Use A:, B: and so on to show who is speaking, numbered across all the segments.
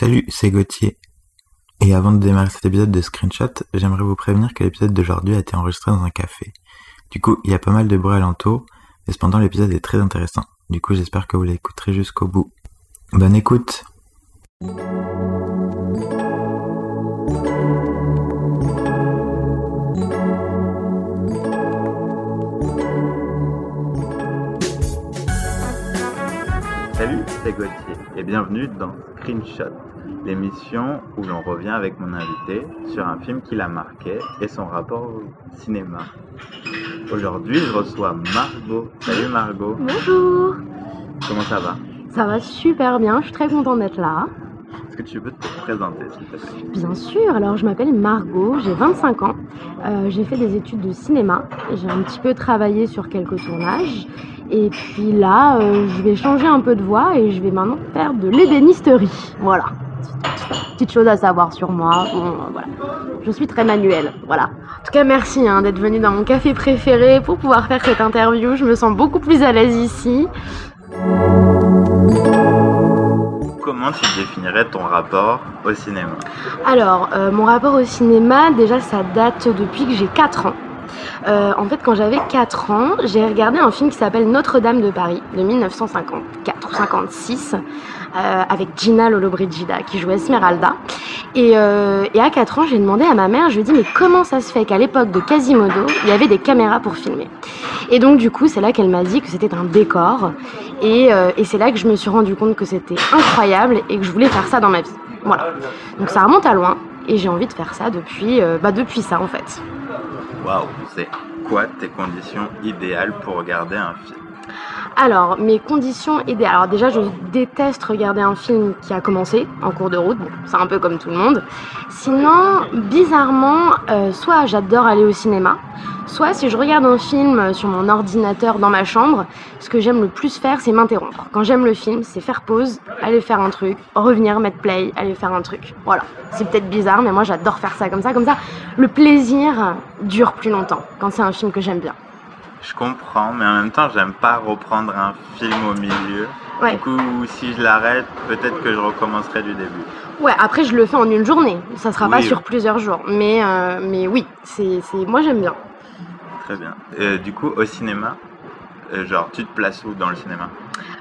A: Salut, c'est Gauthier. Et avant de démarrer cet épisode de Screenshot, j'aimerais vous prévenir que l'épisode d'aujourd'hui a été enregistré dans un café. Du coup, il y a pas mal de bruit alentour, mais cependant l'épisode est très intéressant. Du coup, j'espère que vous l'écouterez jusqu'au bout. Bonne écoute Salut, c'est Gauthier et bienvenue dans Screenshot, l'émission où l'on revient avec mon invité sur un film qui l'a marqué et son rapport au cinéma. Aujourd'hui, je reçois Margot. Salut Margot,
B: Bonjour
A: comment ça va?
B: Ça va super bien, je suis très contente d'être là.
A: Est-ce que tu peux te présenter s'il te plaît?
B: Bien sûr, alors je m'appelle Margot, j'ai 25 ans, Euh, j'ai fait des études de cinéma, j'ai un petit peu travaillé sur quelques tournages, et puis là, euh, je vais changer un peu de voix et je vais maintenant faire de l'ébénisterie. Voilà, petite chose à savoir sur moi, bon, euh, voilà. Je suis très manuelle, voilà. En tout cas, merci hein, d'être venu dans mon café préféré pour pouvoir faire cette interview, je me sens beaucoup plus à l'aise ici.
A: Comment tu définirais ton rapport au cinéma?
B: Alors, euh, mon rapport au cinéma, déjà, ça date depuis que j'ai 4 ans. Euh, en fait, quand j'avais 4 ans, j'ai regardé un film qui s'appelle Notre-Dame de Paris, de 1954 ou 56, euh, avec Gina Lollobrigida, qui jouait Esmeralda. Et, euh, à 4 ans, j'ai demandé à ma mère, je lui ai dit, mais comment ça se fait qu'à l'époque de Quasimodo, il y avait des caméras pour filmer? Et donc, du coup, c'est là qu'elle m'a dit que c'était un décor. Et, euh, c'est là que je me suis rendu compte que c'était incroyable et que je voulais faire ça dans ma vie. Voilà. Donc ça remonte à loin et j'ai envie de faire ça depuis, euh, bah depuis ça en fait.
A: Waouh, c'est quoi tes conditions idéales pour regarder un film?
B: Alors, mes conditions idéales. Alors déjà, je déteste regarder un film qui a commencé en cours de route. Bon, c'est un peu comme tout le monde. Sinon, bizarrement, euh, soit j'adore aller au cinéma, soit si je regarde un film sur mon ordinateur dans ma chambre, ce que j'aime le plus faire, c'est m'interrompre. Quand j'aime le film, c'est faire pause, aller faire un truc, revenir, mettre play, aller faire un truc. Voilà. C'est peut-être bizarre, mais moi j'adore faire ça comme ça. Comme ça, le plaisir dure plus longtemps quand c'est un film que j'aime bien.
A: Je comprends, mais en même temps, j'aime pas reprendre un film au milieu.
B: Ouais.
A: Du coup, si je l'arrête, peut-être que je recommencerai du début.
B: Ouais, après je le fais en une journée. Ça sera pas sur plusieurs jours. Mais, euh, mais oui, c'est, moi j'aime bien.
A: Très bien. Euh, du coup, au cinéma, euh, genre, tu te places où dans le cinéma?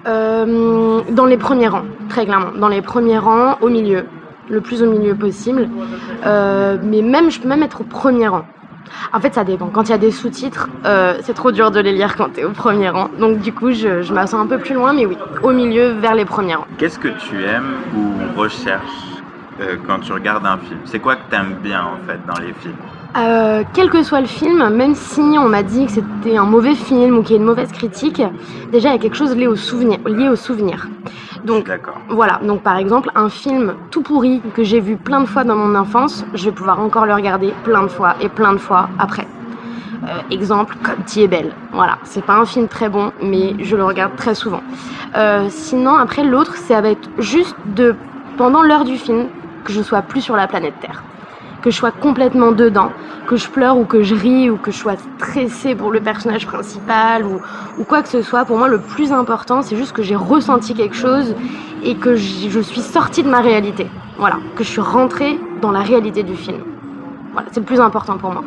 B: Dans les premiers rangs, très clairement. Dans les premiers rangs, au milieu. Le plus au milieu possible. Mais même, je peux même être au premier rang. En fait, ça dépend. Quand il y a des sous-titres, euh, c'est trop dur de les lire quand tu es au premier rang. Donc, du coup, je, je m'assois un peu plus loin, mais oui, au milieu, vers les premiers rangs.
A: Qu'est-ce que tu aimes ou recherches euh, quand tu regardes un film? C'est quoi que tu aimes bien en fait dans les films?
B: Euh, quel que soit le film, même si on m'a dit que c'était un mauvais film ou qu'il y a une mauvaise critique, déjà il y a quelque chose lié au souvenir. Lié au souvenir. Donc voilà, donc par exemple un film tout pourri que j'ai vu plein de fois dans mon enfance, je vais pouvoir encore le regarder plein de fois et plein de fois après. Euh, exemple comme est belle. Voilà, c'est pas un film très bon, mais je le regarde très souvent. Euh, sinon après l'autre, ça va être juste de pendant l'heure du film que je sois plus sur la planète Terre que je sois complètement dedans, que je pleure ou que je ris ou que je sois stressée pour le personnage principal ou, ou quoi que ce soit. Pour moi, le plus important, c'est juste que j'ai ressenti quelque chose et que je suis sortie de ma réalité. Voilà, que je suis rentrée dans la réalité du film. Voilà, c'est le plus important pour moi.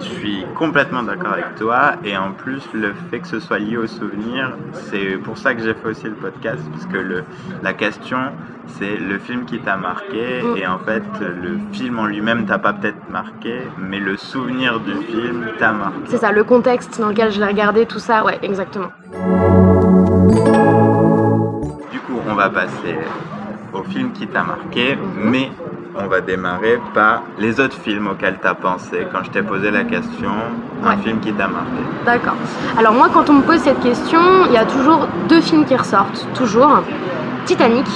A: Je suis complètement d'accord avec toi et en plus le fait que ce soit lié au souvenir, c'est pour ça que j'ai fait aussi le podcast puisque le, la question c'est le film qui t'a marqué et en fait le film en lui-même t'a pas peut-être marqué mais le souvenir du film t'a marqué.
B: C'est ça, le contexte dans lequel je l'ai regardé, tout ça, ouais, exactement.
A: Du coup on va passer au film qui t'a marqué mais on va démarrer par les autres films auxquels t'as pensé quand je t'ai posé la question, un
B: Ouais.
A: film qui t'a marqué.
B: D'accord. Alors moi, quand on me pose cette question, il y a toujours deux films qui ressortent, toujours. Titanic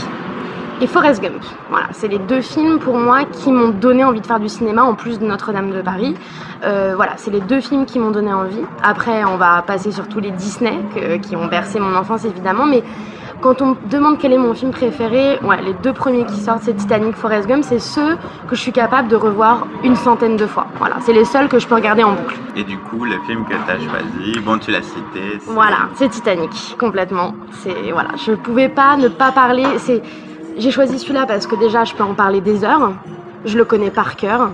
B: et Forrest Gump. Voilà, c'est les deux films pour moi qui m'ont donné envie de faire du cinéma en plus de Notre-Dame de Paris. Euh, voilà, c'est les deux films qui m'ont donné envie. Après, on va passer sur tous les Disney que- qui ont bercé mon enfance évidemment, mais quand on me demande quel est mon film préféré, ouais, les deux premiers qui sortent, c'est Titanic, Forrest Gump, c'est ceux que je suis capable de revoir une centaine de fois. Voilà, c'est les seuls que je peux regarder en boucle.
A: Et du coup, le film que tu as choisi, bon, tu l'as cité.
B: Voilà, c'est Titanic, complètement. C'est voilà, je pouvais pas ne pas parler. C'est j'ai choisi celui-là parce que déjà, je peux en parler des heures. Je le connais par cœur.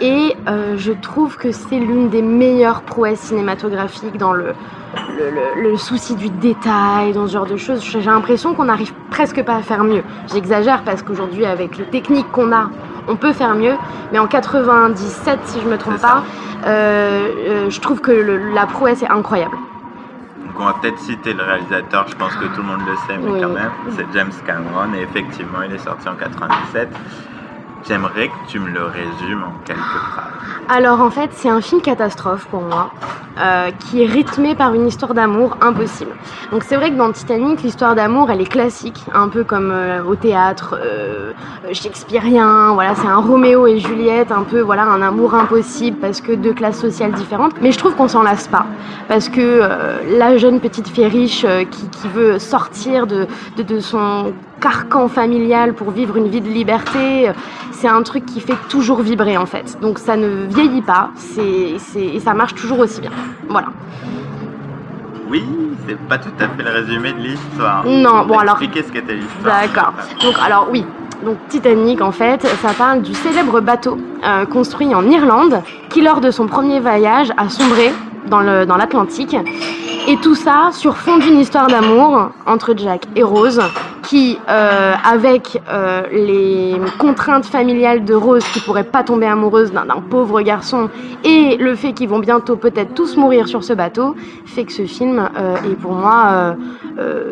B: Et euh, je trouve que c'est l'une des meilleures prouesses cinématographiques dans le, le, le, le, souci du détail, dans ce genre de choses. J'ai l'impression qu'on n'arrive presque pas à faire mieux. J'exagère parce qu'aujourd'hui, avec les techniques qu'on a, on peut faire mieux. Mais en 97, si je me trompe pas, euh, euh, je trouve que le, la prouesse est incroyable.
A: Donc on va peut-être citer le réalisateur, je pense que tout le monde le sait, mais oui. quand même, c'est James Cameron, et effectivement, il est sorti en 97. J'aimerais que tu me le résumes en quelques phrases.
B: Alors en fait, c'est un film catastrophe pour moi, euh, qui est rythmé par une histoire d'amour impossible. Donc c'est vrai que dans Titanic, l'histoire d'amour, elle est classique, un peu comme euh, au théâtre euh, shakespearien. Voilà, c'est un Roméo et Juliette, un peu voilà un amour impossible parce que deux classes sociales différentes. Mais je trouve qu'on s'en lasse pas, parce que euh, la jeune petite fille riche qui, veut sortir de, de, de son carcan familial pour vivre une vie de liberté, c'est un truc qui fait toujours vibrer en fait. Donc ça ne vieillit pas, et ça marche toujours aussi bien. Voilà.
A: Oui, c'est pas tout à fait le résumé de l'histoire.
B: Non, bon alors.
A: Expliquer ce qu'était l'histoire.
B: D'accord. Donc alors oui. Donc Titanic en fait, ça parle du célèbre bateau euh, construit en Irlande qui lors de son premier voyage a sombré dans, l'Atlantique. Et tout ça sur fond d'une histoire d'amour entre Jack et Rose, qui, euh, avec euh, les contraintes familiales de Rose, qui pourrait pas tomber amoureuse d'un, pauvre garçon, et le fait qu'ils vont bientôt peut-être tous mourir sur ce bateau, fait que ce film euh, est pour moi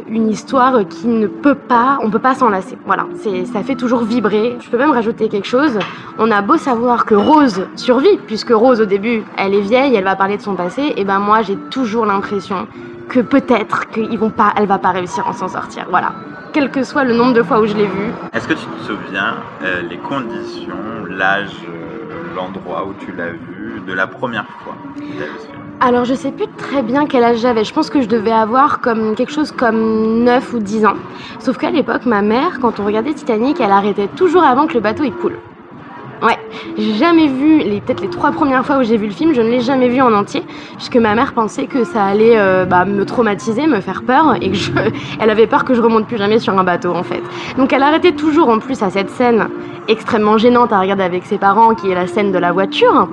B: une histoire qui ne peut pas, on peut pas s'en lasser. Voilà, ça fait toujours vibrer. Je peux même rajouter quelque chose. On a beau savoir que Rose survit, puisque Rose au début, elle est vieille, elle va parler de son passé, et ben moi j'ai toujours l'impression que peut-être qu'ils vont pas, elle va pas réussir à s'en sortir. Voilà. Quel que soit le nombre de fois où je l'ai vu.
A: Est-ce que tu te souviens euh, les conditions, l'âge, euh, l'endroit où tu l'as vu de la première fois
B: alors je sais plus très bien quel âge j'avais. Je pense que je devais avoir comme quelque chose comme 9 ou 10 ans. Sauf qu'à l'époque, ma mère, quand on regardait Titanic, elle arrêtait toujours avant que le bateau il coule. Ouais, j'ai jamais vu, les, peut-être les trois premières fois où j'ai vu le film, je ne l'ai jamais vu en entier, puisque ma mère pensait que ça allait euh, bah, me traumatiser, me faire peur, et que je, elle avait peur que je remonte plus jamais sur un bateau en fait. Donc elle arrêtait toujours en plus à cette scène extrêmement gênante à regarder avec ses parents, qui est la scène de la voiture.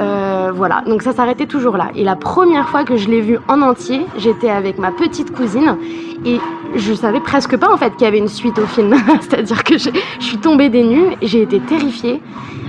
B: Euh, voilà, donc ça s'arrêtait toujours là. Et la première fois que je l'ai vu en entier, j'étais avec ma petite cousine, et je savais presque pas en fait qu'il y avait une suite au film. C'est-à-dire que je, suis tombée des nues, j'ai été terrifiée.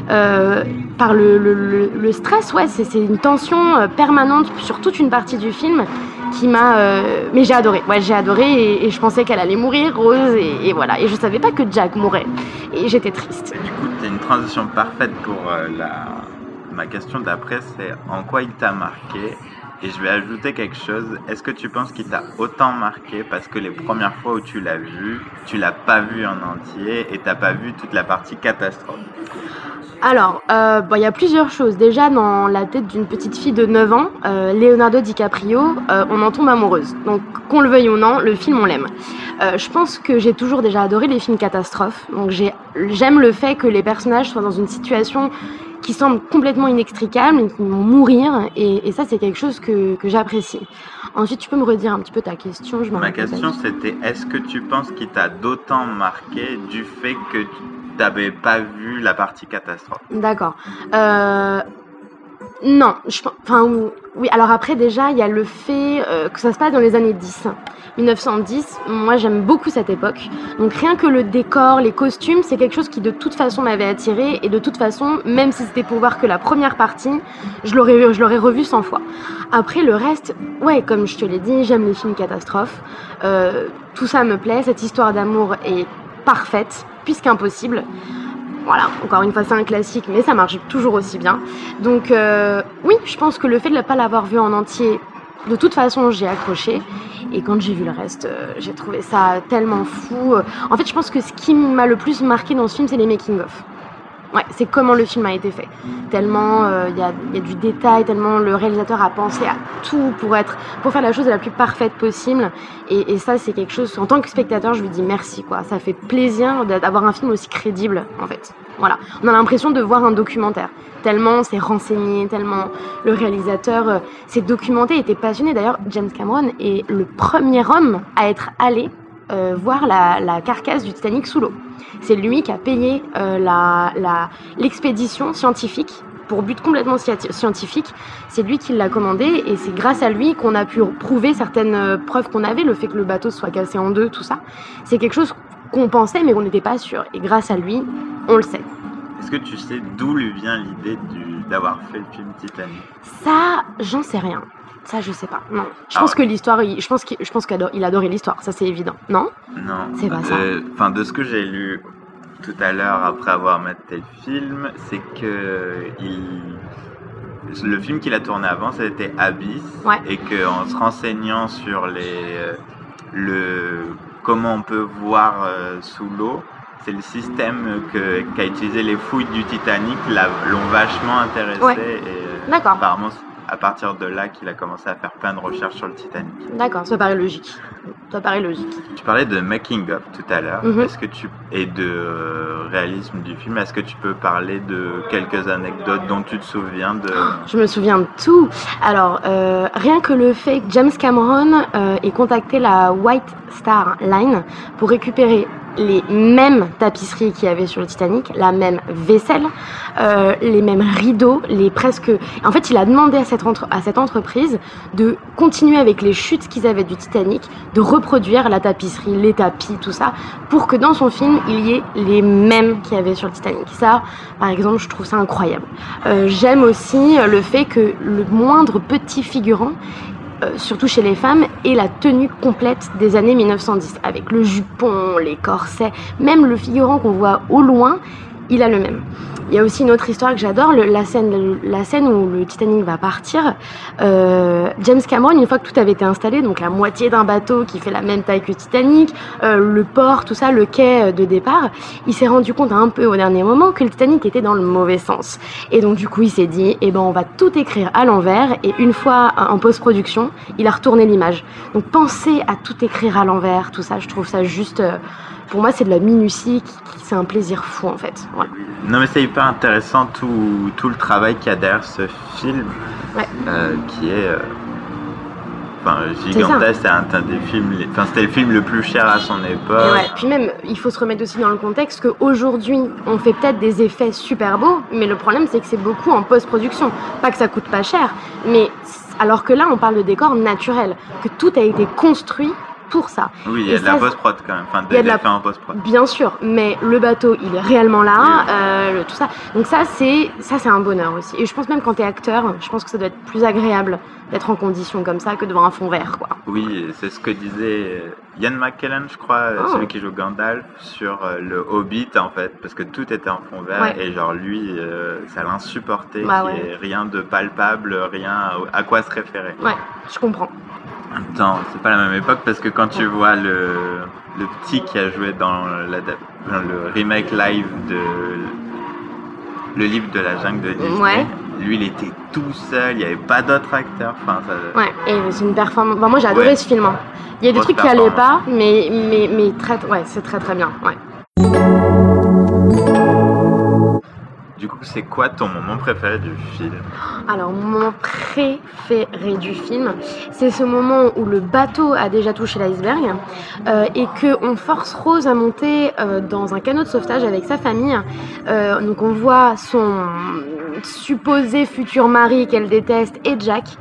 B: Euh, par le, stress, ouais, c'est une tension euh, permanente sur toute une partie du film qui m'a. Euh, mais j'ai adoré, ouais, j'ai adoré et, je pensais qu'elle allait mourir, Rose, et, voilà. Et je savais pas que Jack mourrait. Et j'étais triste.
A: Du coup, c'est une transition parfaite pour la. Ma question d'après, c'est en quoi il t'a marqué et je vais ajouter quelque chose. Est-ce que tu penses qu'il t'a autant marqué parce que les premières fois où tu l'as vu, tu l'as pas vu en entier et t'as pas vu toute la partie catastrophe?
B: Alors, il euh, bon, y a plusieurs choses. Déjà, dans la tête d'une petite fille de 9 ans, euh, Leonardo DiCaprio, euh, on en tombe amoureuse. Donc, qu'on le veuille ou non, le film, on l'aime. Je pense que j'ai toujours déjà adoré les films catastrophes. Donc, j'aime le fait que les personnages soient dans une situation qui semble complètement inextricable et qui vont mourir. Et, et ça, c'est quelque chose que, que j'apprécie. Ensuite, tu peux me redire un petit peu ta question je
A: Ma question, c'était est-ce que tu penses qu'il t'a d'autant marqué du fait que tu t'avais pas vu la partie catastrophe?
B: D'accord. Euh, non, je, enfin oui. Alors après déjà, il y a le fait euh, que ça se passe dans les années 10. 1910, moi j'aime beaucoup cette époque. Donc rien que le décor, les costumes, c'est quelque chose qui de toute façon m'avait attiré et de toute façon, même si c'était pour voir que la première partie, je l'aurais je l'aurais revu 100 fois. Après le reste, ouais, comme je te l'ai dit, j'aime les films catastrophes. Euh, tout ça me plaît, cette histoire d'amour est parfaite, puisqu'impossible. Voilà, encore une fois, c'est un classique, mais ça marche toujours aussi bien. Donc, euh, oui, je pense que le fait de ne pas l'avoir vu en entier, de toute façon, j'ai accroché. Et quand j'ai vu le reste, euh, j'ai trouvé ça tellement fou. En fait, je pense que ce qui m'a le plus marqué dans ce film, c'est les making-of. Ouais, c'est comment le film a été fait. Tellement il euh, y, a, y, a, du détail, tellement le réalisateur a pensé à tout pour être, pour faire la chose la plus parfaite possible. Et, et ça, c'est quelque chose. En tant que spectateur, je lui dis merci quoi. Ça fait plaisir d'avoir un film aussi crédible en fait. Voilà, on a l'impression de voir un documentaire. Tellement c'est renseigné, tellement le réalisateur euh, s'est documenté, était passionné. D'ailleurs, James Cameron est le premier homme à être allé euh, voir la, la carcasse du Titanic sous l'eau. C'est lui qui a payé euh, la- la- l'expédition scientifique pour but complètement scientifique. C'est lui qui l'a commandé et c'est grâce à lui qu'on a pu prouver certaines euh, preuves qu'on avait, le fait que le bateau soit cassé en deux, tout ça. C'est quelque chose qu'on pensait mais on n'était pas sûr. Et grâce à lui, on le sait.
A: Est-ce que tu sais d'où lui vient l'idée d'avoir fait le film Titanic?
B: Ça, j'en sais rien. Ça, je sais pas. Non. Je
A: Ah
B: pense
A: ouais.
B: que l'histoire, je pense qu'il je pense qu'il adore- il adorait l'histoire. Ça, c'est évident. Non?
A: Non.
B: C'est pas ça.
A: De- Enfin, de ce que j'ai lu tout à l'heure après avoir maté le film, c'est que il... le film qu'il a tourné avant, c'était Abyss,
B: Ouais.
A: et qu'en se renseignant sur les euh, le comment on peut voir euh, sous l'eau, c'est le système que qu'a utilisé les fouilles du Titanic l'ont vachement intéressé
B: Ouais.
A: et euh,
B: D'accord.
A: apparemment à partir de là qu'il a commencé à faire plein de recherches sur le Titanic.
B: D'accord, ça paraît logique. Ça paraît logique.
A: Tu parlais de making of tout à l'heure.
B: Mhm.
A: Est-ce que tu et de réalisme du film Est-ce que tu peux parler de quelques anecdotes dont tu te souviens de
B: Je me souviens de tout. Alors, euh, rien que le fait que James Cameron euh, ait contacté la White Star Line pour récupérer les mêmes tapisseries qu'il y avait sur le Titanic, la même vaisselle, euh, les mêmes rideaux, les presque. En fait, il a demandé à cette, entre- à cette entreprise de continuer avec les chutes qu'ils avaient du Titanic, de reproduire la tapisserie, les tapis, tout ça, pour que dans son film, il y ait les mêmes qu'il y avait sur le Titanic. Ça, par exemple, je trouve ça incroyable. Euh, J'aime aussi le fait que le moindre petit figurant, euh, surtout chez les femmes, ait la tenue complète des années 1910, avec le jupon, les corsets, même le figurant qu'on voit au loin, il a le même. Il y a aussi une autre histoire que j'adore, la scène, la scène où le Titanic va partir. Euh, James Cameron, une fois que tout avait été installé, donc la moitié d'un bateau qui fait la même taille que le Titanic, euh, le port, tout ça, le quai de départ, il s'est rendu compte un peu au dernier moment que le Titanic était dans le mauvais sens. Et donc du coup, il s'est dit, eh ben, on va tout écrire à l'envers. Et une fois en post-production, il a retourné l'image. Donc penser à tout écrire à l'envers, tout ça, je trouve ça juste. euh, pour moi, c'est de la minutie, c'est un plaisir fou en fait. Voilà.
A: Non mais c'est hyper intéressant tout, tout le travail qu'il y a derrière ce film
B: Ouais.
A: euh, qui est euh, enfin, gigantesque. C'est un, un des films, enfin c'était le film le plus cher à son époque.
B: Ouais, puis même, il faut se remettre aussi dans le contexte qu'aujourd'hui, on fait peut-être des effets super beaux, mais le problème, c'est que c'est beaucoup en post-production. Pas que ça coûte pas cher, mais alors que là, on parle de décor naturel, que tout a été construit pour ça.
A: Oui, il y a
B: Et
A: de la
B: ça,
A: post-prod quand même, enfin
B: il y a
A: des
B: de la-
A: en post-prod.
B: Bien sûr, mais le bateau, il est réellement là,
A: Oui.
B: euh, le- tout ça. Donc ça, c'est ça, c'est un bonheur aussi. Et je pense même quand t'es acteur, je pense que ça doit être plus agréable d'être en condition comme ça que devant un fond vert, quoi.
A: Oui, c'est ce que disait euh, Ian McKellen, je crois, euh,
B: Oh.
A: celui qui joue Gandalf, sur le Hobbit en fait, parce que tout était en fond vert
B: Ouais.
A: et genre lui, euh, ça l'insupportait,
B: Bah ouais.
A: rien de palpable, rien à, à quoi se référer.
B: Ouais, je comprends.
A: En même temps, c'est pas la même époque parce que quand tu vois le, le petit qui a joué dans, le remake live de le livre de la jungle de Disney,
B: Ouais.
A: lui il était tout seul, il n'y avait pas d'autres acteurs. Enfin, ça,
B: Ouais, et c'est une performance. Enfin, moi, j'ai adoré
A: Ouais.
B: ce film. hein. Il y a des
A: Grosse
B: trucs qui allaient
A: performance.
B: pas, mais, mais, mais très, ouais, c'est très très bien. Ouais.
A: Du coup, c'est quoi ton moment préféré du film?
B: Alors, mon moment préféré du film, c'est ce moment où le bateau a déjà touché l'iceberg euh, et que on force Rose à monter euh, dans un canot de sauvetage avec sa famille. Euh, donc, on voit son supposé futur mari qu'elle déteste et Jack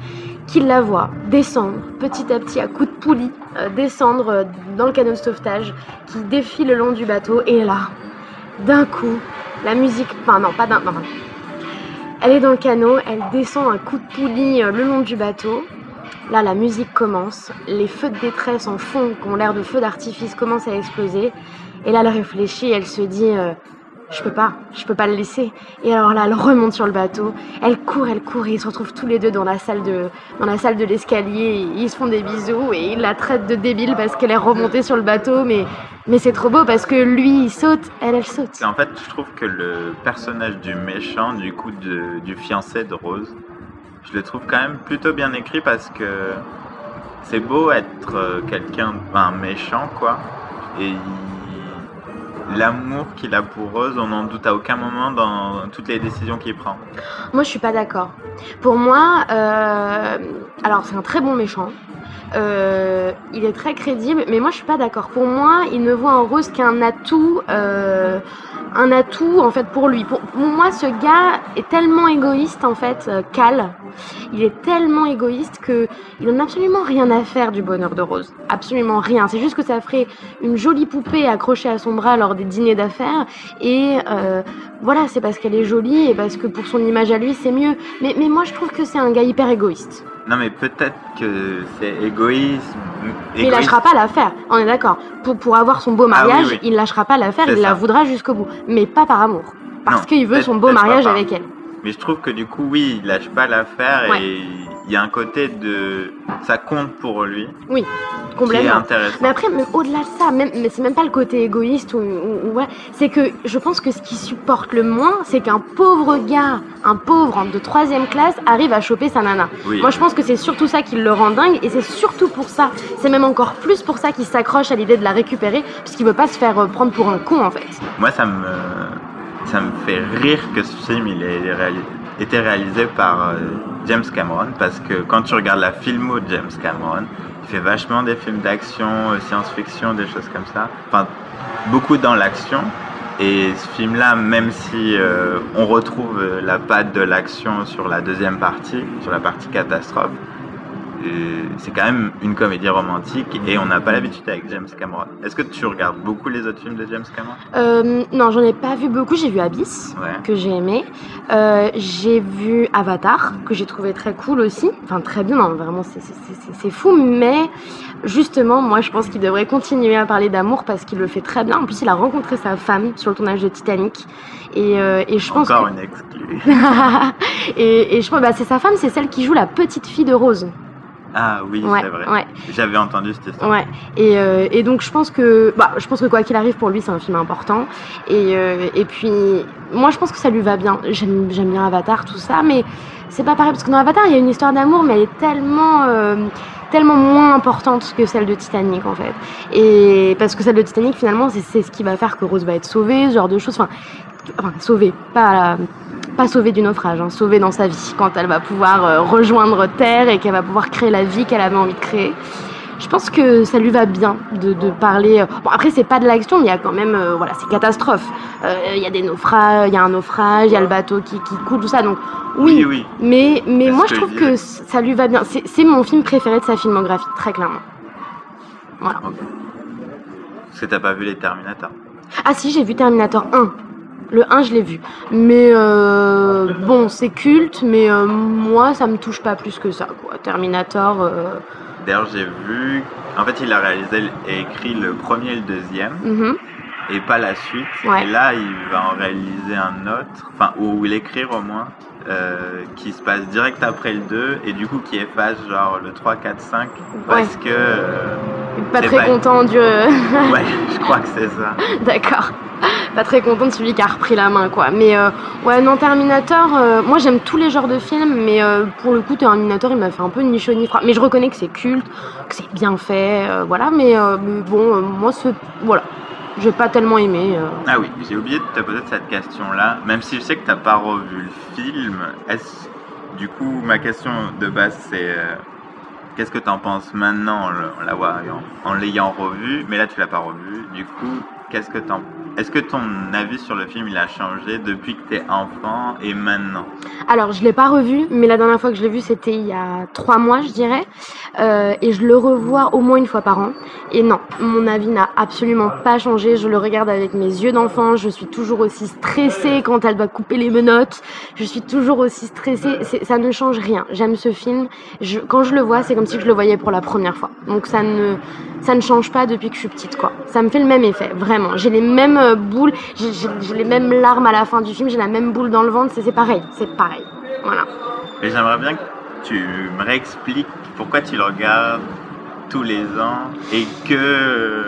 B: qui la voit descendre petit à petit à coups de poulie, descendre dans le canot de sauvetage, qui défile le long du bateau et là, d'un coup, la musique, enfin non, pas d'un, non. Elle est dans le canot, elle descend un coup de poulie euh, le long du bateau. Là, la musique commence, les feux de détresse en fond, qui ont l'air de feux d'artifice, commencent à exploser. Et là, elle réfléchit, elle se dit, euh, je peux pas, je peux pas le laisser. Et alors là, elle remonte sur le bateau, elle court, elle court, et ils se retrouvent tous les deux dans la salle de, dans la salle de l'escalier. Ils se font des bisous et ils la traitent de débile parce qu'elle est remontée sur le bateau, mais, mais c'est trop beau parce que lui, il saute, elle, elle saute.
A: Et En fait, je trouve que le personnage du méchant, du coup, du fiancé de Rose, je le trouve quand même plutôt bien écrit parce que c'est beau être euh, quelqu'un, un méchant, quoi. Et il- l'amour qu'il a pour Rose, on n'en doute à aucun moment dans toutes les décisions qu'il prend.
B: Moi, je suis pas d'accord. Pour moi, euh, alors c'est un très bon méchant, euh, il est très crédible, mais moi je suis pas d'accord. Pour moi, il ne voit en Rose qu'un atout, euh, un atout en fait pour lui. Pour, moi, ce gars est tellement égoïste en fait, euh, Cal. Il est tellement égoïste que il en a absolument rien à faire du bonheur de Rose. Absolument rien. C'est juste que ça ferait une jolie poupée accrochée à son bras lors des dîners d'affaires. Et euh, voilà, c'est parce qu'elle est jolie et parce que pour son image à lui, c'est mieux. Mais, mais moi, je trouve que c'est un gars hyper égoïste.
A: Non, mais peut-être que c'est égoïsme.
B: Mais il lâchera pas l'affaire, on est d'accord. Pour, pour avoir son beau
A: Ah oui,
B: mariage,
A: oui.
B: il lâchera pas l'affaire, il la voudra jusqu'au bout. Mais pas par amour. Parce qu'il veut son beau mariage avec elle.
A: Mais je trouve que du coup, oui, il lâche pas l'affaire
B: Ouais.
A: et il y a un côté de. Ça compte pour lui
B: Oui,
A: qui est
B: complètement.
A: intéressant.
B: Mais après, même au-delà de ça, même, mais c'est même pas le côté égoïste ou, ou- ou voilà, c'est que je pense que ce qui supporte le moins, c'est qu'un pauvre gars, un pauvre de troisième classe, arrive à choper sa nana.
A: Oui.
B: Moi, je pense que c'est surtout ça qui le rend dingue, et c'est surtout pour ça, c'est même encore plus pour ça qu'il s'accroche à l'idée de la récupérer, puisqu'il veut pas se faire euh, prendre pour un con en fait.
A: Moi, ça me, ça me fait rire que ce film il ait été réalisé par euh, James Cameron parce que quand tu regardes la filmo de James Cameron, il fait vachement des films d'action, euh, science-fiction, des choses comme ça. Enfin, beaucoup dans l'action. Et ce film-là, même si euh, on retrouve la patte de l'action sur la deuxième partie, sur la partie catastrophe, c'est quand même une comédie romantique et on n'a pas l'habitude avec James Cameron. Est-ce que tu regardes beaucoup les autres films de James Cameron?
B: Euh, non, j'en ai pas vu beaucoup, j'ai vu Abyss.
A: Ouais.
B: que j'ai aimé. Euh, j'ai vu Avatar, que j'ai trouvé très cool aussi. Enfin, très bien, non, vraiment, c'est- fou. Mais justement, moi, je pense qu'il devrait continuer à parler d'amour parce qu'il le fait très bien. En plus, il a rencontré sa femme sur le tournage de Titanic. Et, euh, et je pense
A: Encore
B: que...
A: une exclue.
B: et, et je pense bah, c'est sa femme, c'est celle qui joue la petite fille de Rose.
A: Ah oui,
B: Ouais,
A: c'est vrai.
B: ouais.
A: J'avais entendu cette histoire.
B: Ouais, et, euh, et donc je pense que, bah, je pense que quoi qu'il arrive pour lui, c'est un film important. Et, euh, et puis, moi, je pense que ça lui va bien. J'aime, bien Avatar, tout ça, mais c'est pas pareil parce que dans Avatar, il y a une histoire d'amour, mais elle est tellement, euh, tellement moins importante que celle de Titanic en fait. Et parce que celle de Titanic, finalement, c'est, ce qui va faire que Rose va être sauvée, ce genre de choses. Enfin, enfin sauvée, pas pas sauvée du naufrage, hein, sauvée dans sa vie, quand elle va pouvoir euh, rejoindre Terre et qu'elle va pouvoir créer la vie qu'elle avait envie de créer. Je pense que ça lui va bien de, de parler. euh, Bon, après, c'est pas de l'action, mais il y a quand même. euh, voilà, c'est catastrophe. Euh, Il y a des naufrages, il y a un naufrage, il y a le bateau qui, qui coule, tout ça. Donc, oui.
A: Oui, oui.
B: Mais, mais moi, je trouve que ça lui va bien. C'est mon film préféré de sa filmographie, très clairement. Voilà.
A: Ok. Parce que t'as pas vu les Terminator.
B: Ah si, j'ai vu Terminator 1. Le 1, je l'ai vu. Mais euh, bon, c'est culte, mais euh, moi, ça me touche pas plus que ça. Quoi. Terminator, euh,
A: D'ailleurs, j'ai vu. En fait, il a réalisé et écrit le premier et le deuxième,
B: mhm.
A: et pas la suite.
B: Ouais.
A: Et là, il va en réaliser un autre, enfin, ou l'écrire au moins, qui se passe direct après le 2, et du coup, qui efface genre le 3, 4, 5, parce que.
B: Pas
A: C'est
B: très
A: pas-
B: content du...
A: ouais, je crois que c'est ça.
B: D'accord. Pas très content de celui qui a repris la main, quoi. Mais euh, ouais, non, Terminator, euh, moi j'aime tous les genres de films, mais euh, pour le coup, Terminator, il m'a fait un peu ni chaud ni froid. Mais je reconnais que c'est culte, que c'est bien fait, euh, voilà. Mais, euh, mais bon, moi, c'est. Voilà. J'ai pas tellement aimé.
A: Ah oui, j'ai oublié de te poser cette question-là, même si je sais que t'as pas revu le film. Est-ce, du coup, ma question de base, c'est euh, qu'est-ce que t'en penses maintenant en, en en- en l'ayant revu Mais là, tu l'as pas revu. Du coup, qu'est-ce que Est-ce que ton avis sur le film il a changé depuis que t'es enfant et maintenant?
B: Alors, je l'ai pas revu, mais la dernière fois que je l'ai vu, c'était il y a trois mois, je dirais. Euh, et je le revois au moins une fois par an. Et non, mon avis n'a absolument pas changé. Je le regarde avec mes yeux d'enfant. Je suis toujours aussi stressée quand elle doit couper les menottes. Je suis toujours aussi stressée. Ça ne change rien. J'aime ce film. Quand je le vois, c'est comme si je le voyais pour la première fois. Donc ça ne, ça ne change pas depuis que je suis petite, quoi. Ça me fait le même effet, vraiment. J'ai les mêmes euh, boules, j'ai les mêmes larmes à la fin du film, j'ai la même boule dans le ventre. C'est c'est pareil, c'est pareil. Voilà.
A: Et j'aimerais bien que tu me réexpliques pourquoi tu le regardes tous les ans et que.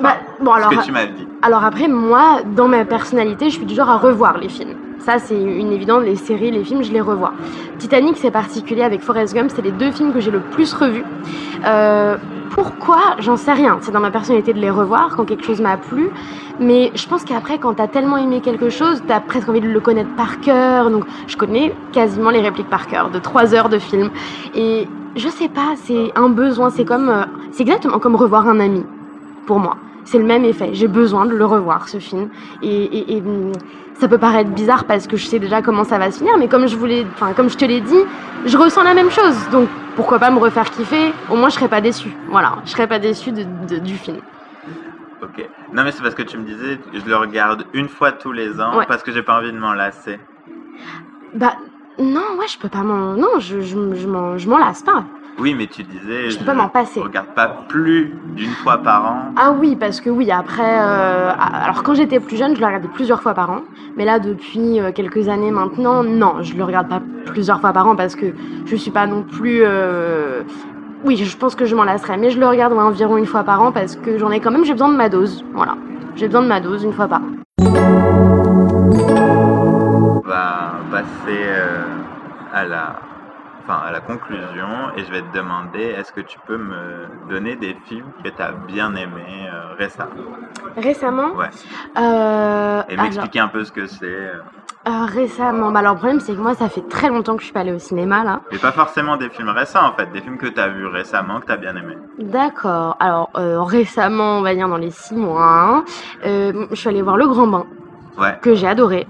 B: Bah, bon alors.
A: ce que tu m'as dit.
B: Alors après, moi, dans ma personnalité, je suis du genre à revoir les films. Ça, c'est une évidence, les séries, les films, je les revois. Titanic, c'est particulier avec Forrest Gump, c'est les deux films que j'ai le plus revus. Euh, pourquoi J'en sais rien. C'est dans ma personnalité de les revoir quand quelque chose m'a plu. Mais je pense qu'après, quand t'as tellement aimé quelque chose, t'as presque envie de le connaître par cœur. Donc, je connais quasiment les répliques par cœur de trois heures de film. Et Je sais pas, c'est un besoin, c'est comme, euh, c'est exactement comme revoir un ami, pour moi. C'est le même effet. J'ai besoin de le revoir, ce film. Et, et- et, hum, ça peut paraître bizarre parce que je sais déjà comment ça va se finir, mais comme je voulais, enfin comme je te l'ai dit, je ressens la même chose. Donc pourquoi pas me refaire kiffer? Au moins je serais pas déçue. Voilà, je serais pas de- de- du film.
A: Ok. Non, mais c'est parce que tu me disais, je le regarde une fois tous les ans
B: Ouais.
A: parce que j'ai pas envie de m'en lasser.
B: Bah non, ouais, je peux pas m'en, non, je, je, je m'en lasse pas.
A: Oui, mais tu disais,
B: Je peux pas m'en passer.
A: regarde pas plus d'une fois par an.
B: Ah oui, parce que oui, après, euh, alors quand j'étais plus jeune, je le regardais plusieurs fois par an. Mais là, depuis euh, quelques années maintenant, non, je le regarde pas plusieurs fois par an parce que je suis pas non plus. euh, Oui, je pense que je m'en lasserais, mais je le regarde ouais, environ une fois par an parce que j'en ai quand même, j'ai besoin de ma dose. Voilà, j'ai besoin de ma dose une fois par an.
A: On va passer euh, à la, enfin, à la conclusion et je vais te demander, est-ce que tu peux me donner des films que tu as bien aimés euh, récemment?
B: Récemment,
A: Ouais.
B: euh,
A: Et m'expliquer un peu ce que c'est. euh,
B: récemment, bah alors le problème c'est que moi ça fait très longtemps que je suis pas allée au cinéma là.
A: Mais pas forcément des films récents en fait, des films que tu as vus récemment, que tu as bien aimés.
B: D'accord. Alors euh, récemment, on va dire dans les six mois, hein, euh, je suis allée voir Le Grand Bain.
A: Ouais.
B: que j'ai adoré.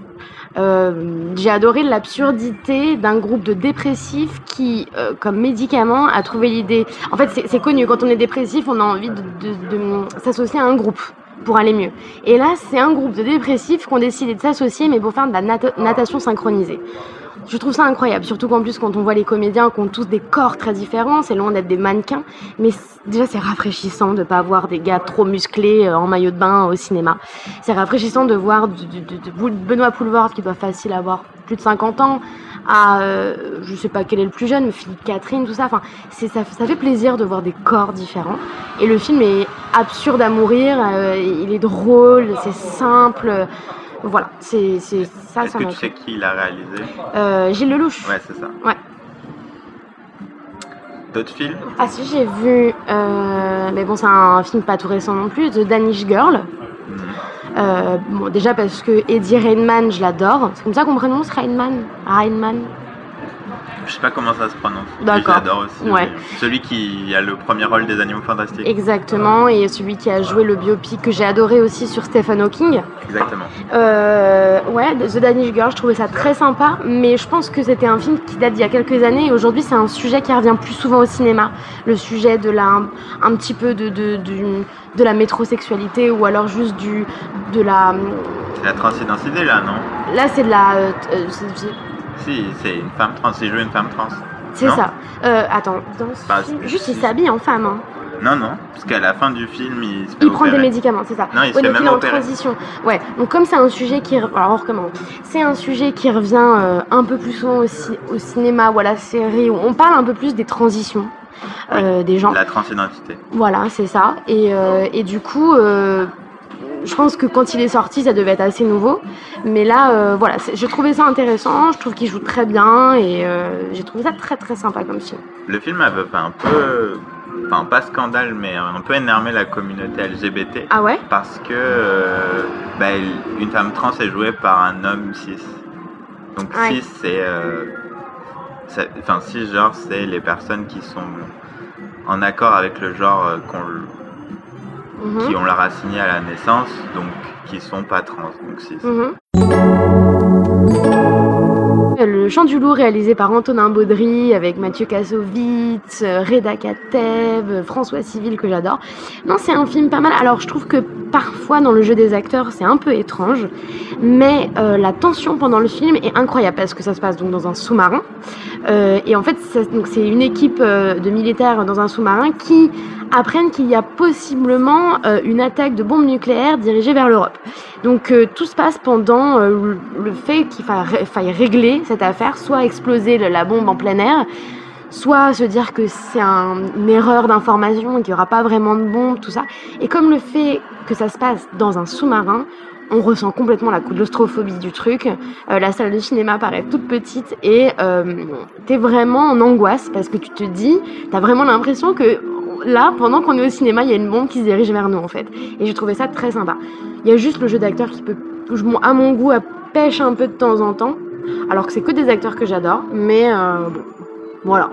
B: Euh, j'ai adoré l'absurdité d'un groupe de dépressifs qui, euh, comme médicament, a trouvé l'idée. En fait, c'est connu, quand on est dépressif, on a envie de, s'associer à un groupe pour aller mieux. Et là, c'est un groupe de dépressifs qui ont décidé de s'associer, mais pour faire de la nata- natation synchronisée. Je trouve ça incroyable, surtout qu'en plus, quand on voit les comédiens qui ont tous des corps très différents, c'est loin d'être des mannequins, mais déjà, c'est rafraîchissant de ne pas voir des gars trop musclés euh, en maillot de bain au cinéma. C'est rafraîchissant de voir Benoît Poulvord, qui doit facile avoir plus de 50 ans, à, euh, je sais pas quel est le plus jeune, mais Philippe Catherine, tout ça. Enfin, c'est, ça, ça fait plaisir de voir des corps différents. Et le film est absurde à mourir, euh, il est drôle, c'est simple. Euh, Voilà, c'est, ça,
A: Est-ce que tu sais qui l'a réalisé
B: Euh, Gilles Lelouch.
A: Ouais, c'est ça.
B: Ouais.
A: D'autres films
B: Ah si, j'ai vu, euh, mais bon, c'est un film pas tout récent non plus, The Danish Girl.
A: Mhm.
B: Euh, bon, déjà parce que Eddie Rainman, je l'adore. C'est comme ça qu'on prononce Rainman Rainman
A: Je sais pas comment ça se prononce.
B: D'accord.
A: J'adore aussi.
B: Ouais.
A: Celui qui a le premier rôle des Animaux Fantastiques.
B: Exactement, et celui qui a joué le biopic que j'ai adoré aussi sur Stephen Hawking.
A: Exactement.
B: Euh, ouais, The Danish Girl, je trouvais ça très sympa, mais je pense que c'était un film qui date d'il y a quelques années et aujourd'hui c'est un sujet qui revient plus souvent au cinéma. Le sujet de la, un petit peu de, de, de la métrosexualité ou alors juste du, de la.
A: C'est la transidentité là, non?
B: Là c'est de la. euh, euh,
A: Si, c'est une femme trans. Il joue une femme trans.
B: c'est ça. Euh, attends, dans ce film,
A: c'est-
B: juste il s'habille en femme. hein.
A: Non, non. Parce qu'à la fin du film, il se fait
B: Il prend des
A: opérer.
B: médicaments, c'est ça.
A: Non, il se fait
B: donc
A: même
B: il est en
A: opérer.
B: transition. Ouais, donc comme c'est un sujet qui. re- Alors on recommence. C'est un sujet qui revient euh, un peu plus souvent au, ci- au cinéma ou à la série, où on parle un peu plus des transitions euh, des gens.
A: La transidentité.
B: Voilà, c'est ça. Et, euh, et du coup, euh, je pense que quand il est sorti, ça devait être assez nouveau. Mais là, euh, voilà, j'ai trouvé ça intéressant. Je trouve qu'il joue très bien et euh, j'ai trouvé ça très très sympa comme film.
A: Le film avait fait un peu. Enfin, pas scandale, mais un peu énervé la communauté LGBT.
B: Ah ouais?
A: Parce que euh, bah, une femme trans est jouée par un homme cis. Donc
B: Ouais.
A: cis, c'est... Enfin, cis, genre, c'est les personnes qui sont en accord avec le genre euh, qu'on-
B: Mhm.
A: qui ont leur assigné à la naissance, donc qui sont pas trans, donc cis.
B: Mhm. Le Chant du Loup réalisé par Antonin Baudry avec Mathieu Kassovitz, euh, Reda Kateb, euh, François Civil que j'adore. Non, c'est un film pas mal. Alors je trouve que parfois dans le jeu des acteurs c'est un peu étrange, mais euh, la tension pendant le film est incroyable parce que ça se passe donc dans un sous-marin. Euh, et en fait c'est une équipe euh, de militaires dans un sous-marin qui apprennent qu'il y a possiblement euh, une attaque de bombes nucléaires dirigée vers l'Europe. Donc euh, tout se passe pendant euh, le fait qu'il faille régler cette affaire, soit exploser la bombe en plein air, soit se dire que c'est un- une erreur d'information et qu'il n'y aura pas vraiment de bombe, tout ça. Et comme le fait que ça se passe dans un sous-marin, on ressent complètement la claustrophobie du truc. La salle de cinéma paraît toute petite et euh, t'es vraiment en angoisse parce que tu te dis, t'as vraiment l'impression que là, pendant qu'on est au cinéma, il y a une bombe qui se dirige vers nous en fait. Et j'ai trouvé ça très sympa. Il y a juste le jeu d'acteur qui peut, à mon goût, à pêche un peu de temps en temps. Alors que c'est que des acteurs que j'adore, mais euh, bon, voilà.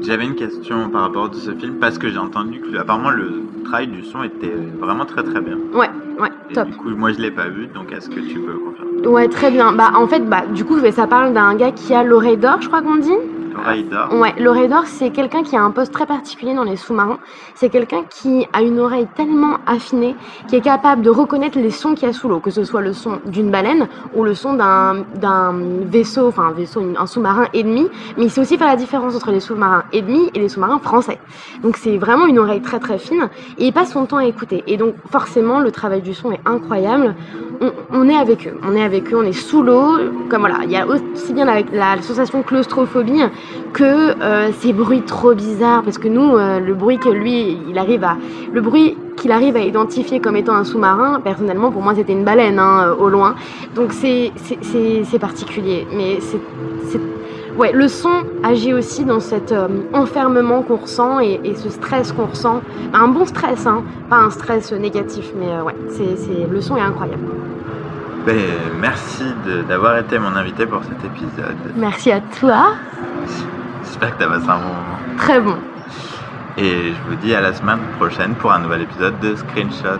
A: J'avais une question par rapport à ce film parce que j'ai entendu que apparemment le travail du son était vraiment très très bien.
B: Ouais, ouais,
A: Et
B: top.
A: du coup, moi je l'ai pas vu, donc est-ce que tu peux confirmer?
B: Ouais, très bien. Bah, en fait, bah, du coup, ça parle d'un gars qui a l'oreille d'or, je crois qu'on dit?
A: L'oreille d'or
B: Ouais, l'oreille d'or, c'est quelqu'un qui a un poste très particulier dans les sous-marins. C'est quelqu'un qui a une oreille tellement affinée qui est capable de reconnaître les sons qu'il y a sous l'eau, que ce soit le son d'une baleine ou le son d'un vaisseau, enfin un vaisseau, un sous-marin ennemi. Mais il sait aussi faire la différence entre les sous-marins ennemis et les sous-marins français. Donc c'est vraiment une oreille très très fine et il passe son temps à écouter. Et donc forcément, le travail du son est incroyable. On, est avec eux, on est avec eux, on est sous l'eau. Comme voilà, il y a aussi bien la sensation claustrophobie que euh, ces bruits trop bizarres parce que nous euh, le bruit que lui il arrive à le bruit qu'il arrive à identifier comme étant un sous-marin personnellement pour moi c'était une baleine hein, euh, au loin. Donc c'est particulier. Mais c'est ouais le son agit aussi dans cet enfermement qu'on ressent et, ce stress qu'on ressent. Un bon stress hein pas un stress négatif mais euh, c'est le son est incroyable
A: Ben, merci d'avoir été mon invité pour cet épisode.
B: merci à toi
A: J'espère que tu as passé un bon moment.
B: très bon
A: Et je vous dis à la semaine prochaine pour un nouvel épisode de Screenshot.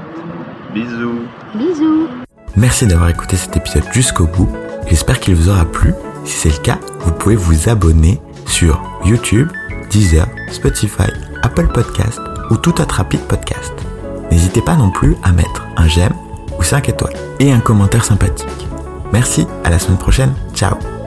A: Bisous
B: bisous
A: Merci d'avoir écouté cet épisode jusqu'au bout. J'espère qu'il vous aura plu. Si c'est le cas, vous pouvez vous abonner sur YouTube, Deezer, Spotify, Apple Podcast ou tout autre rapide podcast. N'hésitez pas non plus à mettre un j'aime 5 étoiles et un commentaire sympathique. Merci, à la semaine prochaine. Ciao